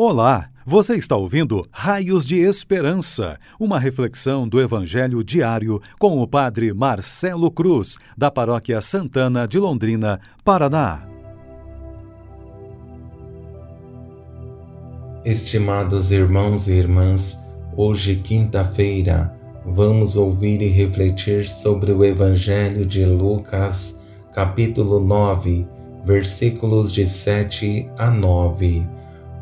Olá, você está ouvindo Raios de Esperança, uma reflexão do Evangelho diário com o Padre Marcelo Cruz, da Paróquia Santana de Londrina, Paraná. Estimados irmãos e irmãs, hoje, quinta-feira, vamos ouvir e refletir sobre o Evangelho de Lucas, capítulo 9, versículos de 7 a 9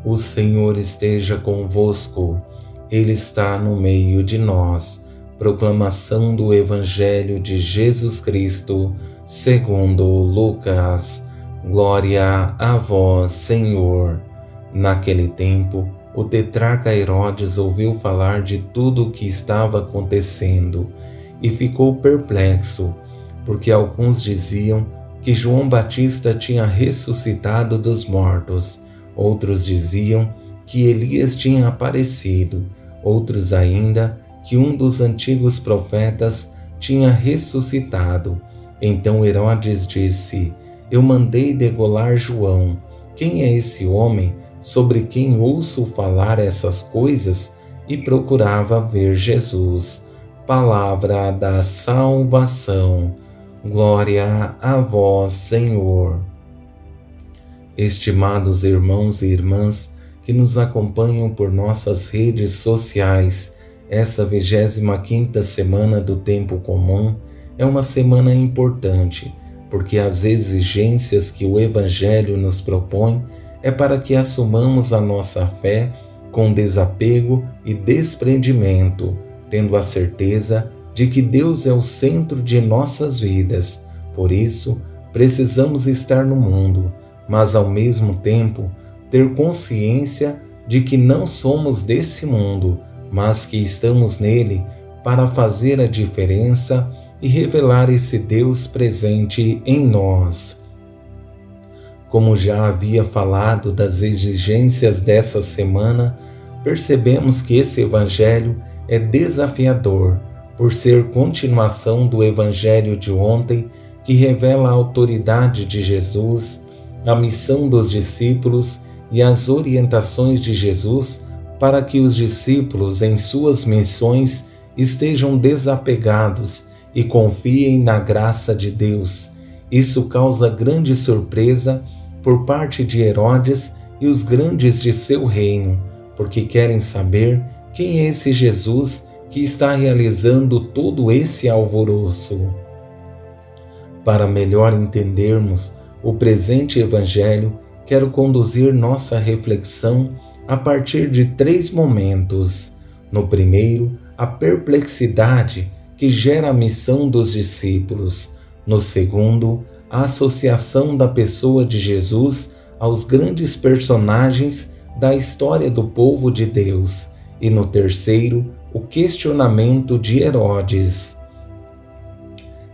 o Senhor esteja convosco, Ele está no meio de nós. Proclamação do Evangelho de Jesus Cristo, segundo Lucas. Glória a vós, Senhor. Naquele tempo, o tetrarca Herodes ouviu falar de tudo o que estava acontecendo e ficou perplexo, porque alguns diziam que João Batista tinha ressuscitado dos mortos Outros diziam que Elias tinha aparecido, outros ainda que um dos antigos profetas tinha ressuscitado. Então Herodes disse: Eu mandei degolar João. Quem é esse homem sobre quem ouço falar essas coisas? E procurava ver Jesus. Palavra da salvação. Glória a vós, Senhor. Estimados irmãos e irmãs que nos acompanham por nossas redes sociais, essa 25 semana do tempo comum é uma semana importante, porque as exigências que o evangelho nos propõe é para que assumamos a nossa fé com desapego e desprendimento, tendo a certeza de que Deus é o centro de nossas vidas. Por isso, precisamos estar no mundo mas ao mesmo tempo ter consciência de que não somos desse mundo, mas que estamos nele para fazer a diferença e revelar esse Deus presente em nós. Como já havia falado das exigências dessa semana, percebemos que esse Evangelho é desafiador por ser continuação do Evangelho de ontem, que revela a autoridade de Jesus a missão dos discípulos e as orientações de Jesus para que os discípulos em suas missões estejam desapegados e confiem na graça de Deus. Isso causa grande surpresa por parte de Herodes e os grandes de seu reino, porque querem saber quem é esse Jesus que está realizando todo esse alvoroço. Para melhor entendermos o presente Evangelho, quero conduzir nossa reflexão a partir de três momentos. No primeiro, a perplexidade que gera a missão dos discípulos. No segundo, a associação da pessoa de Jesus aos grandes personagens da história do povo de Deus. E no terceiro, o questionamento de Herodes.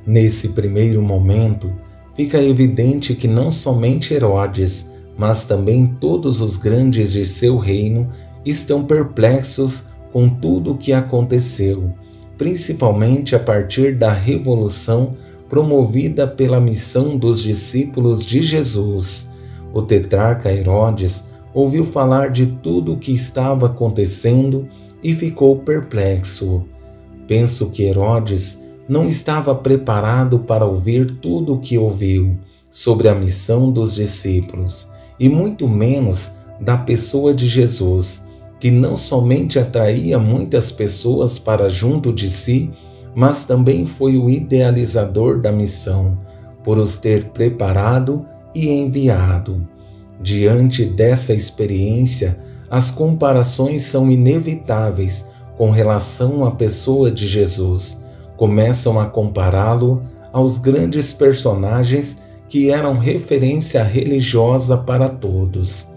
Nesse primeiro momento, fica evidente que não somente Herodes, mas também todos os grandes de seu reino estão perplexos com tudo o que aconteceu, principalmente a partir da revolução promovida pela missão dos discípulos de Jesus. O tetrarca Herodes ouviu falar de tudo o que estava acontecendo e ficou perplexo. Penso que Herodes não estava preparado para ouvir tudo o que ouviu sobre a missão dos discípulos, e muito menos da pessoa de Jesus, que não somente atraía muitas pessoas para junto de si, mas também foi o idealizador da missão, por os ter preparado e enviado. Diante dessa experiência, as comparações são inevitáveis com relação à pessoa de Jesus começam a compará-lo aos grandes personagens que eram referência religiosa para todos.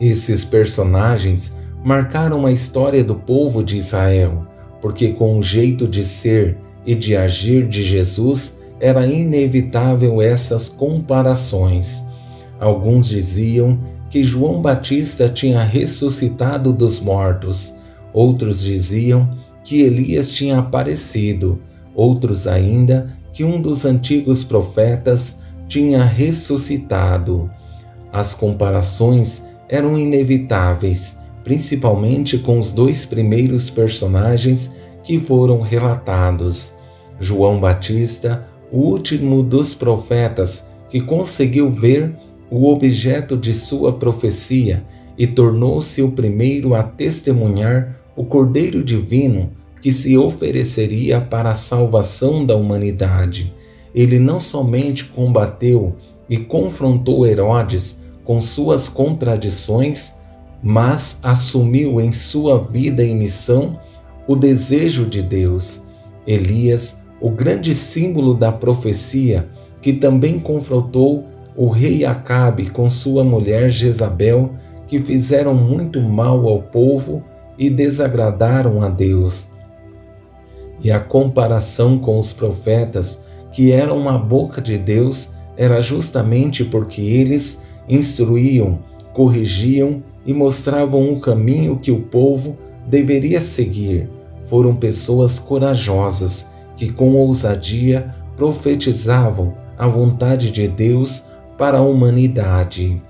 Esses personagens marcaram a história do povo de Israel, porque com o jeito de ser e de agir de Jesus era inevitável essas comparações. Alguns diziam que João Batista tinha ressuscitado dos mortos, outros diziam que Elias tinha aparecido, outros ainda que um dos antigos profetas tinha ressuscitado. As comparações eram inevitáveis, principalmente com os dois primeiros personagens que foram relatados. João Batista, o último dos profetas que conseguiu ver o objeto de sua profecia e tornou-se o primeiro a testemunhar o Cordeiro Divino que se ofereceria para a salvação da humanidade. Ele não somente combateu e confrontou Herodes com suas contradições, mas assumiu em sua vida e missão o desejo de Deus. Elias, o grande símbolo da profecia, que também confrontou o rei Acabe com sua mulher Jezabel, que fizeram muito mal ao povo e desagradaram a Deus. E a comparação com os profetas, que eram a boca de Deus, era justamente porque eles instruíam, corrigiam e mostravam o caminho que o povo deveria seguir. Foram pessoas corajosas que, com ousadia, profetizavam a vontade de Deus para a humanidade.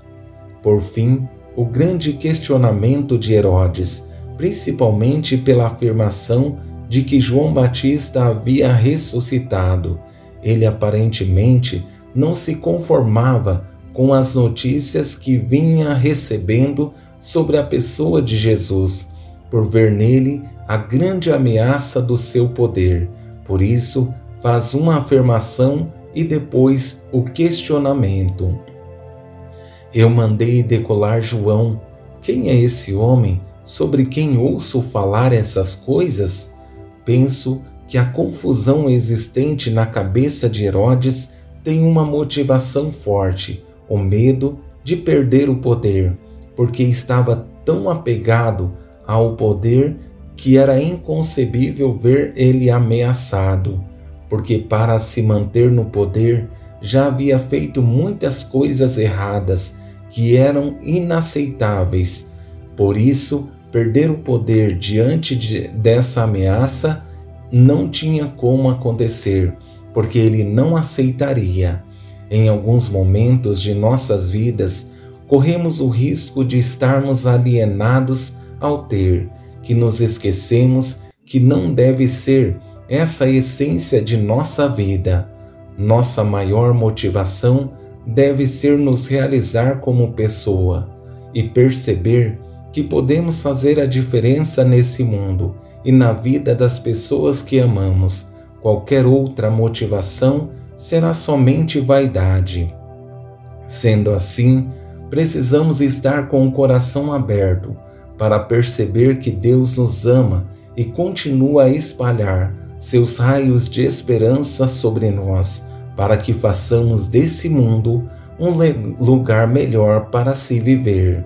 Por fim, o grande questionamento de Herodes, principalmente pela afirmação de que João Batista havia ressuscitado. Ele aparentemente não se conformava com as notícias que vinha recebendo sobre a pessoa de Jesus, por ver nele a grande ameaça do seu poder. Por isso, faz uma afirmação e depois o questionamento. Eu mandei decolar João. Quem é esse homem sobre quem ouço falar essas coisas? Penso que a confusão existente na cabeça de Herodes tem uma motivação forte: o medo de perder o poder, porque estava tão apegado ao poder que era inconcebível ver ele ameaçado, porque para se manter no poder já havia feito muitas coisas erradas que eram inaceitáveis. Por isso, Perder o poder diante de, dessa ameaça não tinha como acontecer, porque ele não aceitaria. Em alguns momentos de nossas vidas, corremos o risco de estarmos alienados ao ter, que nos esquecemos que não deve ser essa a essência de nossa vida. Nossa maior motivação deve ser nos realizar como pessoa e perceber que podemos fazer a diferença nesse mundo e na vida das pessoas que amamos. Qualquer outra motivação será somente vaidade. Sendo assim, precisamos estar com o coração aberto para perceber que Deus nos ama e continua a espalhar seus raios de esperança sobre nós, para que façamos desse mundo um lugar melhor para se viver.